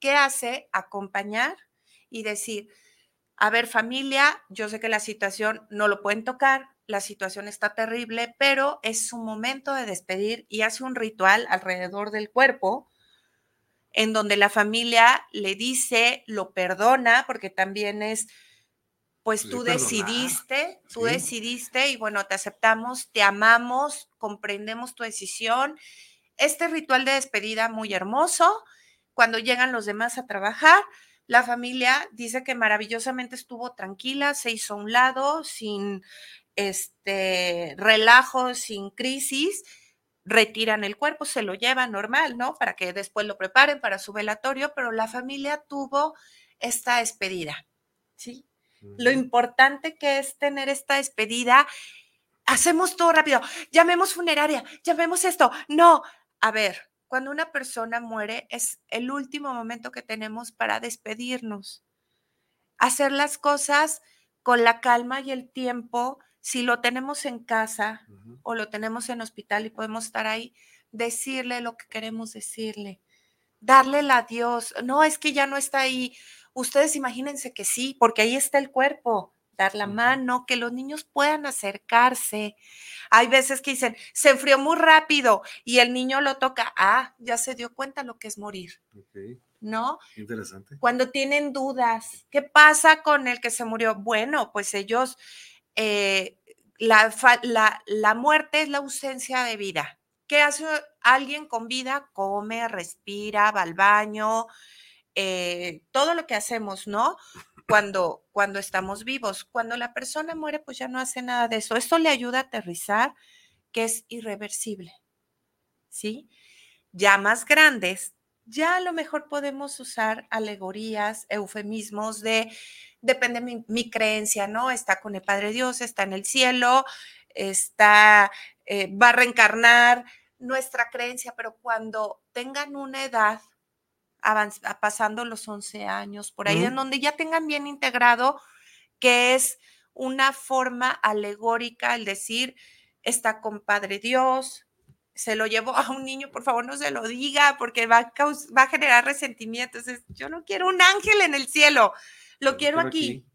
¿Qué hace? Acompañar y decir, a ver familia, yo sé que la situación no lo pueden tocar, la situación está terrible, pero es su momento de despedir y hace un ritual alrededor del cuerpo en donde la familia le dice, lo perdona, porque también es, pues tú decidiste, tú decidiste y bueno, te aceptamos, te amamos, comprendemos tu decisión. Este ritual de despedida muy hermoso, cuando llegan los demás a trabajar, la familia dice que maravillosamente estuvo tranquila, se hizo a un lado, sin este relajo, sin crisis, retiran el cuerpo, se lo llevan normal, ¿no? Para que después lo preparen para su velatorio, pero la familia tuvo esta despedida, ¿sí? Lo importante que es tener esta despedida, hacemos todo rápido, llamemos funeraria, llamemos esto, no, a ver, cuando una persona muere es el último momento que tenemos para despedirnos, hacer las cosas con la calma y el tiempo si lo tenemos en casa o lo tenemos en hospital y podemos estar ahí, decirle lo que queremos decirle, darle el adiós. No, es que ya no está ahí. Ustedes imagínense que sí, porque ahí está el cuerpo, dar la mano, que los niños puedan acercarse. Hay veces que dicen, se enfrió muy rápido y el niño lo toca. Ah, ya se dio cuenta lo que es morir. ¿no? Interesante. Cuando tienen dudas, ¿qué pasa con el que se murió? Bueno, pues ellos eh, la, la, muerte es la ausencia de vida. ¿Qué hace alguien con vida? Come, respira, va al baño, eh, todo lo que hacemos, ¿no? Cuando, cuando estamos vivos. Cuando la persona muere, pues ya no hace nada de eso. Esto le ayuda a aterrizar que es irreversible, ¿sí? Ya más grandes, ya a lo mejor podemos usar alegorías, eufemismos de depende mi, mi creencia, ¿no? Está con el Padre Dios, está en el cielo, está, eh, va a reencarnar nuestra creencia, pero cuando tengan una edad, pasando los 11 años, por ahí, en donde ya tengan bien integrado que es una forma alegórica el decir, está con Padre Dios, se lo llevo a un niño, por favor no se lo diga porque va a, va a generar resentimiento. Entonces, yo no quiero un ángel en el cielo, lo quiero aquí.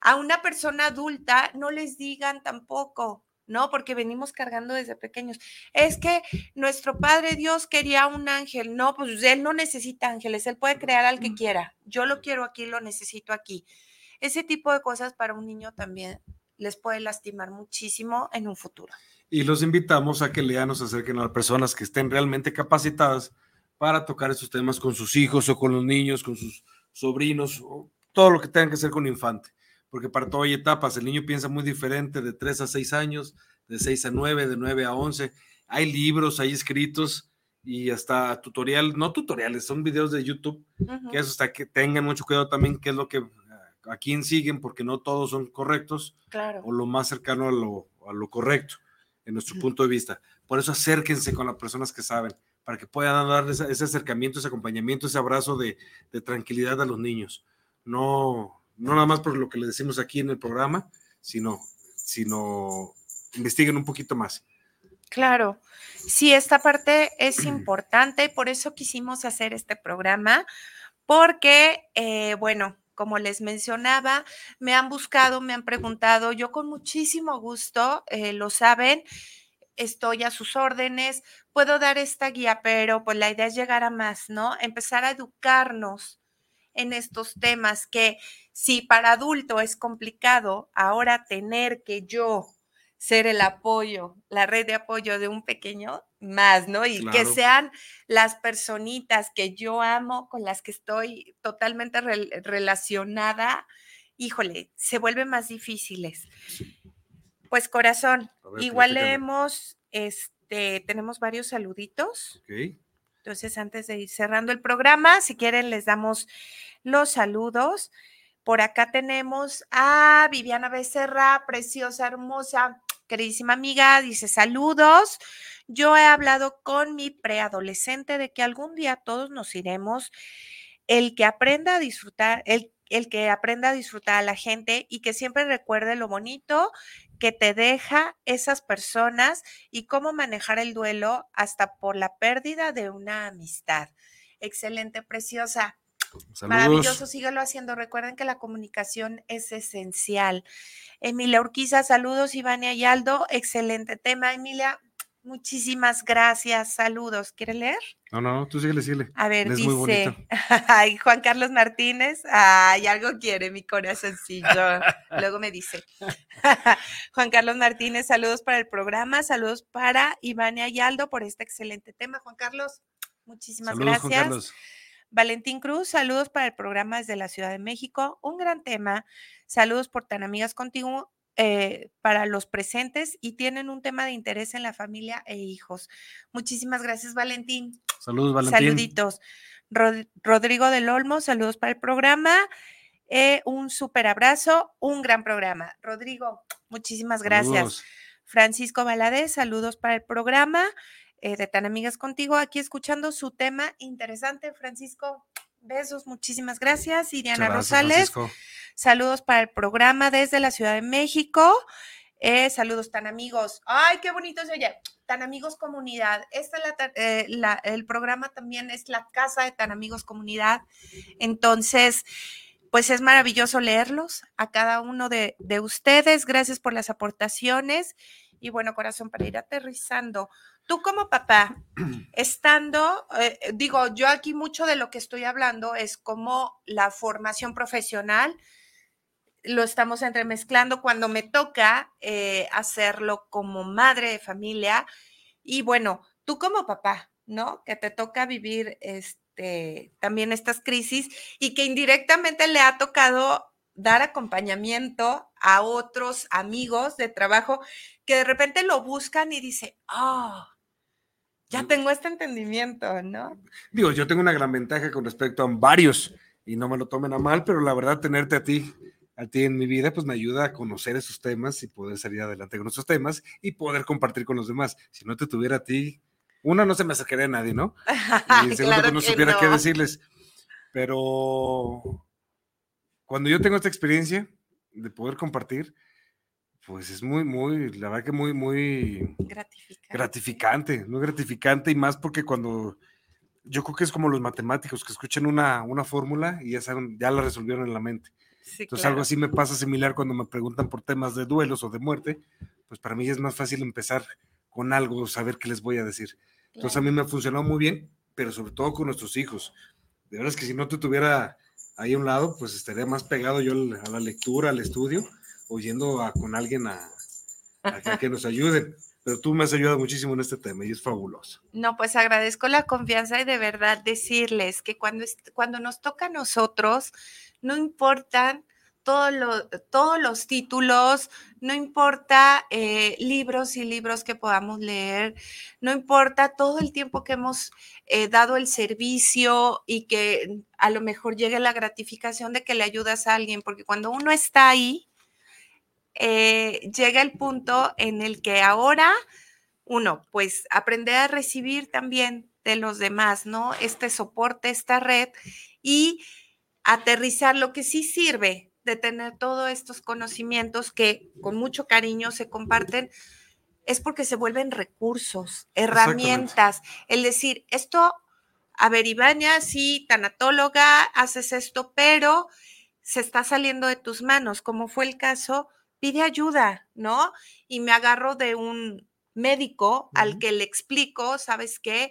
A una persona adulta no les digan tampoco, ¿no? Porque venimos cargando desde pequeños. Es que nuestro Padre Dios quería un ángel. No, pues él no necesita ángeles, él puede crear al que quiera. Yo lo quiero aquí, lo necesito aquí. Ese tipo de cosas para un niño también les puede lastimar muchísimo en un futuro. Y los invitamos a que lean se acerquen a personas que estén realmente capacitadas para tocar esos temas con sus hijos o con los niños, con sus sobrinos, o todo lo que tengan que hacer con infante. Porque para todo hay etapas. El niño piensa muy diferente de 3 a 6 años, de 6 a 9, de 9 a 11. Hay libros, hay escritos y hasta tutorial, no tutoriales, son videos de YouTube, que eso hasta que tengan mucho cuidado también qué es lo que a quién siguen, porque no todos son correctos, claro. o lo más cercano a lo, a lo correcto, en nuestro punto de vista. Por eso acérquense con las personas que saben, para que puedan dar ese, acercamiento, ese acompañamiento, ese abrazo de, de, tranquilidad a los niños. No, no nada más por lo que les decimos aquí en el programa, sino, sino investiguen un poquito más. Claro, sí, esta parte es importante y por eso quisimos hacer este programa, porque, eh, bueno, como les mencionaba, me han buscado, me han preguntado, yo con muchísimo gusto, eh, lo saben, estoy a sus órdenes, puedo dar esta guía, pero pues la idea es llegar a más, ¿no? Empezar a educarnos en estos temas que si para adulto es complicado, ahora tener que yo ser el apoyo, la red de apoyo de un pequeño más, ¿no? Y que sean las personitas que yo amo, con las que estoy totalmente relacionada, híjole, se vuelven más difíciles. Pues corazón, igual leemos, este, tenemos varios saluditos. Entonces, antes de ir cerrando el programa, si quieren, les damos los saludos. Por acá tenemos a Viviana Becerra, preciosa, hermosa queridísima amiga, dice saludos. Yo he hablado con mi preadolescente de que algún día todos nos iremos. El que aprenda a disfrutar, el, el que aprenda a disfrutar a la gente y que siempre recuerde lo bonito que te deja esas personas y cómo manejar el duelo hasta por la pérdida de una amistad. Excelente, preciosa. Maravilloso, síguelo haciendo. Recuerden que la comunicación es esencial. Emilia Urquiza, saludos, Ivania y Aldo. Excelente tema, Emilia. Muchísimas gracias, saludos. ¿Quiere leer? No, no, tú síguele, síguele. A ver, dice ay, Juan Carlos Martínez, ay, algo quiere mi corazoncillo. Luego me dice, Juan Carlos Martínez, saludos para el programa, saludos para Ivania y Aldo por este excelente tema. Juan Carlos, muchísimas gracias. Juan Carlos. Valentín Cruz, saludos para el programa desde la Ciudad de México. Un gran tema. Saludos por tan amigas contigo eh, para los presentes y tienen un tema de interés en la familia e hijos. Muchísimas gracias, Valentín. Saludos, Valentín. Saluditos. Rodrigo del Olmo, saludos para el programa. Eh, un súper abrazo, un gran programa. Rodrigo, muchísimas gracias. Francisco Valadez, saludos para el programa. Eh, de Tan Amigas Contigo, aquí escuchando su tema interesante. Francisco, besos, muchísimas gracias. Y Diana Rosales, saludos para el programa desde la Ciudad de México. Eh, saludos, tan amigos. Ay, qué bonito se oye. Tan amigos comunidad. Este el programa también es la casa de Tan amigos comunidad. Entonces, pues es maravilloso leerlos a cada uno de, de ustedes. Gracias por las aportaciones. Y bueno, corazón, para ir aterrizando, tú como papá, estando, eh, digo, yo aquí mucho de lo que estoy hablando es como la formación profesional, lo estamos entremezclando cuando me toca eh, hacerlo como madre de familia. Y bueno, tú como papá, ¿no? Que te toca vivir este, también estas crisis y que indirectamente le ha tocado dar acompañamiento a otros amigos de trabajo que de repente lo buscan y dice, ah, ya tengo este entendimiento, ¿no? Digo, yo tengo una gran ventaja con respecto a varios y no me lo tomen a mal, pero la verdad tenerte a ti, a ti en mi vida, pues me ayuda a conocer esos temas y poder salir adelante con esos temas y poder compartir con los demás. Si no te tuviera a ti, una no se me acercaría a nadie, ¿no? Y segundo, pues no supiera qué decirles. Pero cuando yo tengo esta experiencia de poder compartir, Pues es muy, muy, la verdad que muy, muy gratificante. gratificante, muy gratificante y más porque cuando yo creo que es como los matemáticos que escuchan una, una fórmula y ya saben, ya la resolvieron en la mente. Entonces algo así me pasa similar cuando me preguntan por temas de duelos o de muerte, pues para mí es más fácil empezar con algo, saber qué les voy a decir. Entonces a mí me ha funcionado muy bien, pero sobre todo con nuestros hijos. De verdad es que si no te tuviera ahí a un lado, pues estaría más pegado yo a la lectura, al estudio, oyendo a, con alguien a, a que nos ayuden pero tú me has ayudado muchísimo en este tema y es fabuloso. No, pues agradezco la confianza y de verdad decirles que cuando, cuando nos toca a nosotros, no importan todos los títulos, no importa eh, libros y libros que podamos leer, no importa todo el tiempo que hemos eh, dado el servicio y que a lo mejor llegue la gratificación de que le ayudas a alguien, porque cuando uno está ahí, eh, llega el punto en el que ahora uno, pues aprender a recibir también de los demás, ¿no? Este soporte, esta red y aterrizar lo que sí sirve de tener todos estos conocimientos que con mucho cariño se comparten, es porque se vuelven recursos, herramientas. El decir, esto, a ver, sí, tanatóloga, haces esto, pero se está saliendo de tus manos, como fue el caso pide ayuda, ¿no? Y me agarro de un médico al que le explico, ¿sabes qué?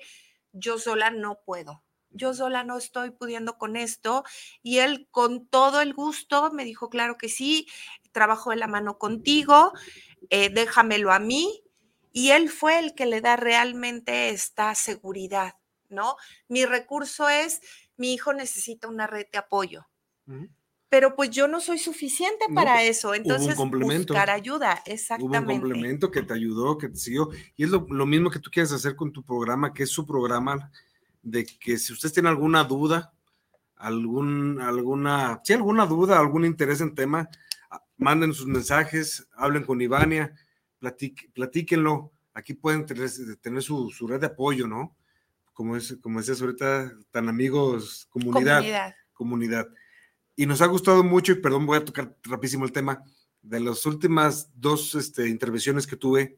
Yo sola no puedo. Yo sola no estoy pudiendo con esto. Y él con todo el gusto me dijo, claro que sí, trabajo de la mano contigo, eh, déjamelo a mí. Y él fue el que le da realmente esta seguridad, ¿no? Mi recurso es, mi hijo necesita una red de apoyo pero pues yo no soy suficiente para eso. Entonces, buscar ayuda, exactamente. Hubo un complemento que te ayudó, que te siguió. Y es lo, mismo que tú quieres hacer con tu programa, que es su programa, de que si ustedes tienen alguna duda, algún, alguna, si alguna duda, algún interés en tema, ah, manden sus mensajes, hablen con Ivania, platíquenlo. Aquí pueden tener, tener su, red de apoyo, ¿no? Como, es, como decías ahorita, tan amigos, comunidad. Comunidad. comunidad y nos ha gustado mucho, y perdón, voy a tocar rapidísimo el tema, de las últimas dos este, intervenciones que tuve,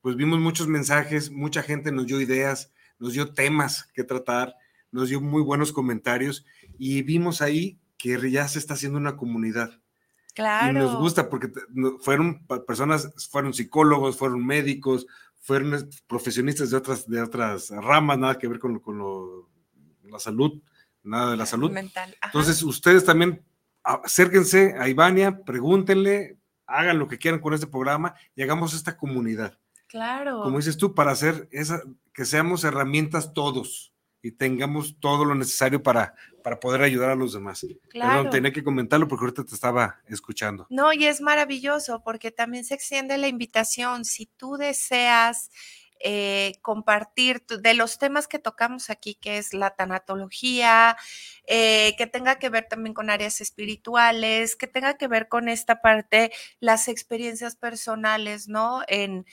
pues vimos muchos mensajes, mucha gente nos dio ideas, nos dio temas que tratar, nos dio muy buenos comentarios y vimos ahí que ya se está haciendo una comunidad. Claro. Y nos gusta porque fueron personas, fueron psicólogos, fueron médicos, fueron profesionistas de otras, de otras ramas, nada que ver con, con la salud nada de la salud. Mental. Entonces, ustedes también acérquense a Ivania, pregúntenle, hagan lo que quieran con este programa y hagamos esta comunidad. Claro. Como dices tú, para hacer esa, que seamos herramientas todos y tengamos todo lo necesario para, para poder ayudar a los demás. Claro. Perdón, tenía que comentarlo porque ahorita te estaba escuchando. No, y es maravilloso porque también se extiende la invitación. Si tú deseas eh, compartir de los temas que tocamos aquí, que es la tanatología, eh, que tenga que ver también con áreas espirituales, que tenga que ver con esta parte, las experiencias personales, ¿no? En,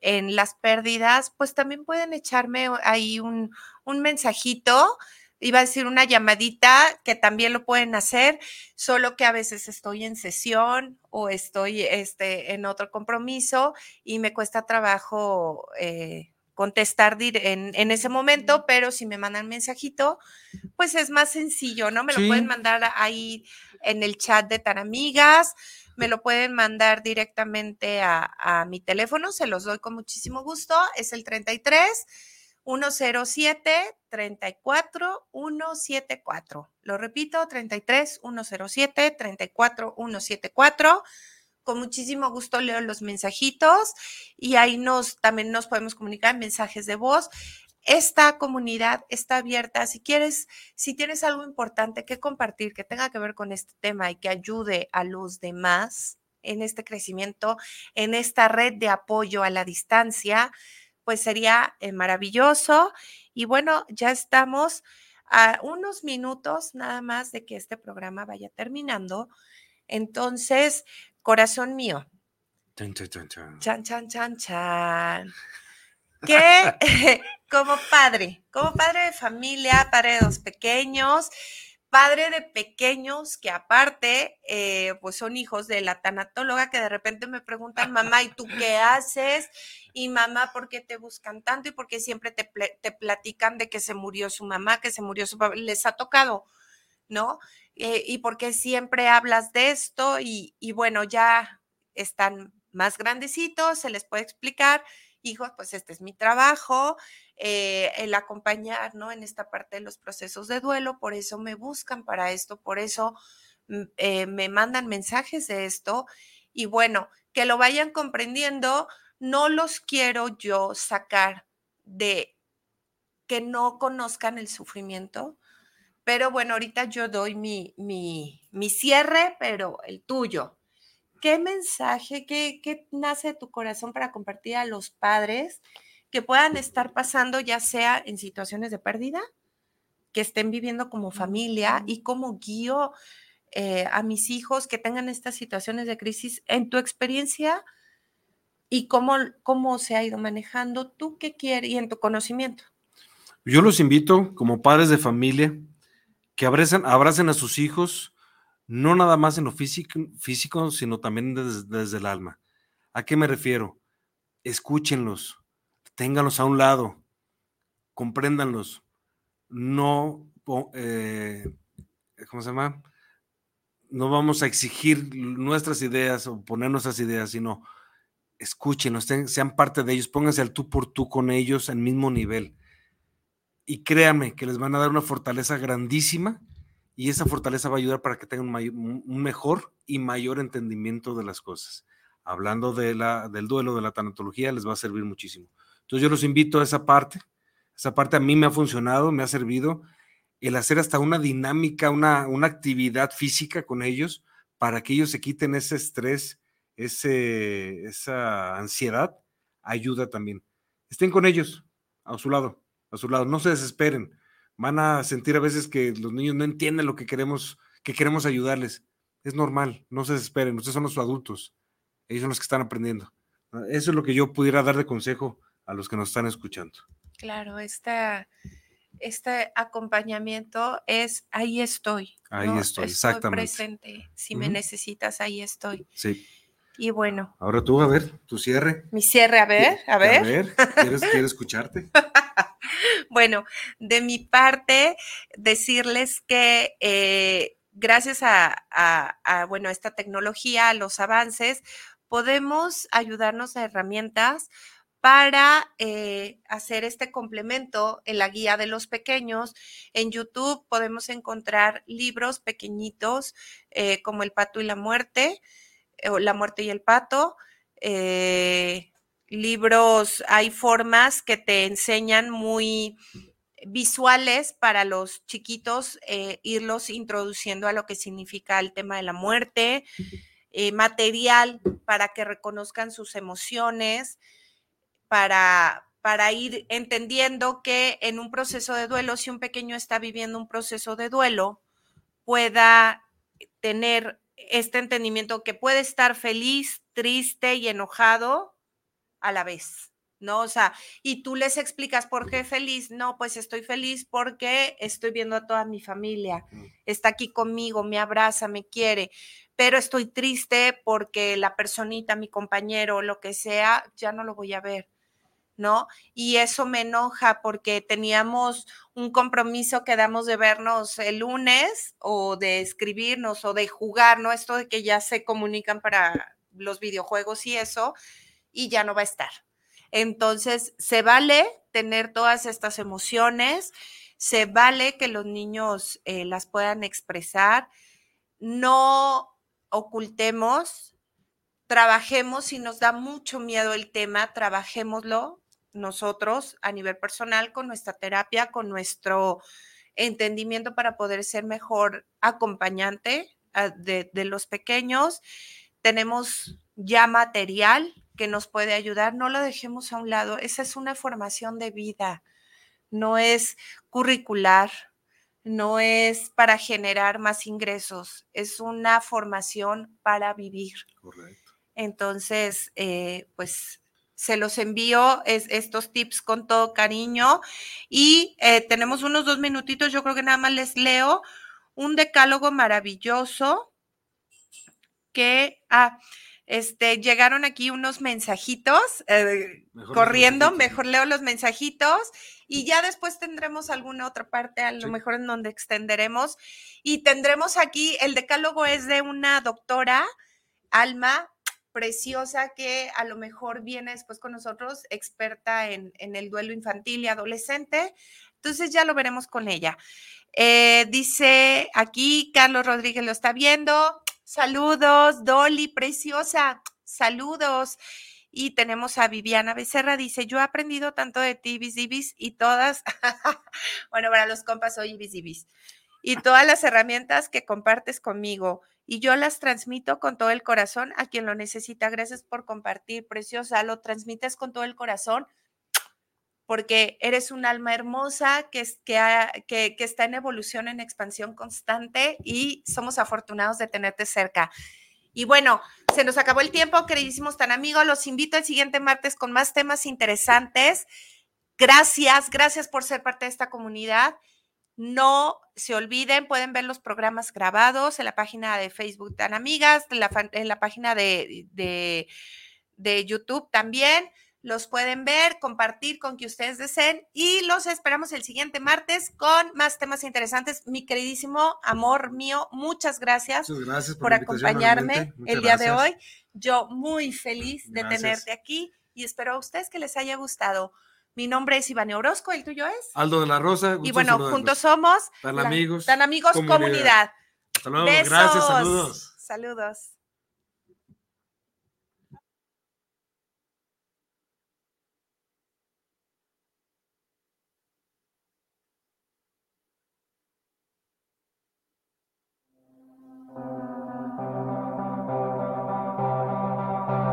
en las pérdidas, pues también pueden echarme ahí un, un mensajito iba a decir una llamadita, que también lo pueden hacer, solo que a veces estoy en sesión o estoy este, en otro compromiso y me cuesta trabajo eh, contestar en, en, ese momento, pero si me mandan mensajito, pues es más sencillo, ¿no? Me lo pueden mandar ahí en el chat de tan amigas, me lo pueden mandar directamente a, a mi teléfono, se los doy con muchísimo gusto, es el 33 107 34 174. Lo repito, 33 107 34 174. Con muchísimo gusto leo los mensajitos y ahí nos también nos podemos comunicar mensajes de voz. Esta comunidad está abierta. Si quieres, si tienes algo importante que compartir que tenga que ver con este tema y que ayude a los demás en este crecimiento, en esta red de apoyo a la distancia, pues sería eh, maravilloso. Y bueno, ya estamos a unos minutos nada más de que este programa vaya terminando. Entonces, corazón mío. Chan, chan, chan, chan. Chan, chan, chan, chan. Que como padre, como padre de familia, padre de dos pequeños, padre de pequeños que aparte, eh, pues son hijos de la tanatóloga que de repente me preguntan, mamá, ¿y tú qué haces? Y mamá, ¿por qué te buscan tanto? ¿Y por qué siempre te, te platican de que se murió su mamá, que se murió su papá? Les ha tocado, ¿no? Eh, ¿Y por qué siempre hablas de esto? Y, y bueno, ya están más grandecitos, se les puede explicar hijos, pues este es mi trabajo, eh, el acompañar, ¿no? En esta parte de los procesos de duelo, por eso me buscan para esto, por eso mm, eh, me mandan mensajes de esto y bueno, que lo vayan comprendiendo, no los quiero yo sacar de que no conozcan el sufrimiento, pero bueno, ahorita yo doy mi, mi, mi cierre, pero el tuyo. ¿Qué mensaje, qué, qué nace de tu corazón para compartir a los padres que puedan estar pasando ya sea en situaciones de pérdida, que estén viviendo como familia y cómo guío eh, a mis hijos que tengan estas situaciones de crisis en tu experiencia y cómo, cómo se ha ido manejando, tú qué quieres y en tu conocimiento. Yo los invito como padres de familia que abracen, abracen a sus hijos no nada más en lo físico, físico sino también desde, el alma. ¿A qué me refiero? Escúchenlos, ténganlos a un lado, compréndanlos. No, eh, ¿cómo se llama? No vamos a exigir nuestras ideas o poner nuestras ideas, sino escúchenlos, sean parte de ellos, pónganse al tú por tú con ellos al mismo nivel. Y créanme que les van a dar una fortaleza grandísima y esa fortaleza va a ayudar para que tengan un, mejor y mayor entendimiento de las cosas. Hablando de la, del duelo, de la tanatología, les va a servir muchísimo. Entonces yo los invito a esa parte. Esa parte a mí me ha funcionado, me ha servido el hacer hasta una dinámica, una, una actividad física con ellos para que ellos se quiten ese estrés, ese, esa ansiedad, ayuda también. Estén con ellos, a su lado, a su lado, no se desesperen van a sentir a veces que los niños no entienden lo que queremos, que queremos ayudarles. Es normal, no se desesperen, ustedes son los adultos, ellos son los que están aprendiendo. Eso es lo que yo pudiera dar de consejo a los que nos están escuchando. Claro, esta, este acompañamiento es ahí estoy. Ahí estoy, exactamente. presente. Si me necesitas, ahí estoy. Sí. Y bueno. Ahora tú, a ver, tu cierre. Mi cierre, a ver, a ver. A ver, ¿quieres, quiero escucharte? bueno, de mi parte, decirles que eh, gracias a, bueno, esta tecnología, a los avances, podemos ayudarnos a herramientas para eh, hacer este complemento en la guía de los pequeños. En YouTube podemos encontrar libros pequeñitos eh, como El pato y la muerte, o La muerte y el pato libros, hay formas que te enseñan muy visuales para los chiquitos, eh, irlos introduciendo a lo que significa el tema de la muerte, eh, material para que reconozcan sus emociones, para, para ir entendiendo que en un proceso de duelo, si un pequeño está viviendo un proceso de duelo, pueda tener este entendimiento que puede estar feliz, triste y enojado a la vez, ¿no? O sea, y tú les explicas por qué feliz, no, pues estoy feliz porque estoy viendo a toda mi familia, está aquí conmigo, me abraza, me quiere, pero estoy triste porque la personita, mi compañero, lo que sea, ya no lo voy a ver. ¿no? Y eso me enoja porque teníamos un compromiso que damos de vernos el lunes o de escribirnos o de jugar, ¿no? Esto de que ya se comunican para los videojuegos y eso, y ya no va a estar. Entonces, se vale tener todas estas emociones, se vale que los niños eh, las puedan expresar, no ocultemos, trabajemos, si nos da mucho miedo el tema, trabajémoslo nosotros a nivel personal con nuestra terapia, con nuestro entendimiento para poder ser mejor acompañante ah, de, de los pequeños. Tenemos ya material que nos puede ayudar, no lo dejemos a un lado. Esa es una formación de vida, no es curricular, no es para generar más ingresos, es una formación para vivir. Correcto. Entonces, eh, pues se los envío estos tips con todo cariño y eh, tenemos unos dos minutitos, yo creo que nada más les leo un decálogo maravilloso que, ah, este, llegaron aquí unos mensajitos eh, corriendo, mejor leo los mensajitos y ya después tendremos alguna otra parte, a lo mejor en donde extenderemos. Y tendremos aquí, el decálogo es de una doctora, Alma, preciosa, que a lo mejor viene después con nosotros, experta en, el duelo infantil y adolescente. Entonces ya lo veremos con ella. Eh, dice aquí, Carlos Rodríguez lo está viendo. Saludos, Dolly, preciosa. Saludos. Y tenemos a Viviana Becerra, dice, yo he aprendido tanto de ti, Ibis, y todas, bueno, para los compas soy Ibis, y todas las herramientas que compartes conmigo, y yo las transmito con todo el corazón a quien lo necesita. Gracias por compartir, preciosa, lo transmites con todo el corazón porque eres un alma hermosa que, está en evolución, en expansión constante y somos afortunados de tenerte cerca. Y bueno, se nos acabó el tiempo, queridísimos tan amigos. Los invito el siguiente martes con más temas interesantes. Gracias, gracias por ser parte de esta comunidad. No se olviden, pueden ver los programas grabados en la página de Facebook Tan Amigas, en la, página de YouTube también los pueden ver, compartir con que ustedes deseen y los esperamos el siguiente martes con más temas interesantes. Mi queridísimo amor mío, muchas gracias, por, acompañarme el día de hoy. Yo muy feliz de tenerte aquí y espero a ustedes que les haya gustado. Mi nombre es Iván Orozco, ¿el tuyo es? Aldo de la Rosa. Y bueno, juntos somos tan amigos, tan amigos comunidad. Hasta luego, gracias, saludos. Saludos.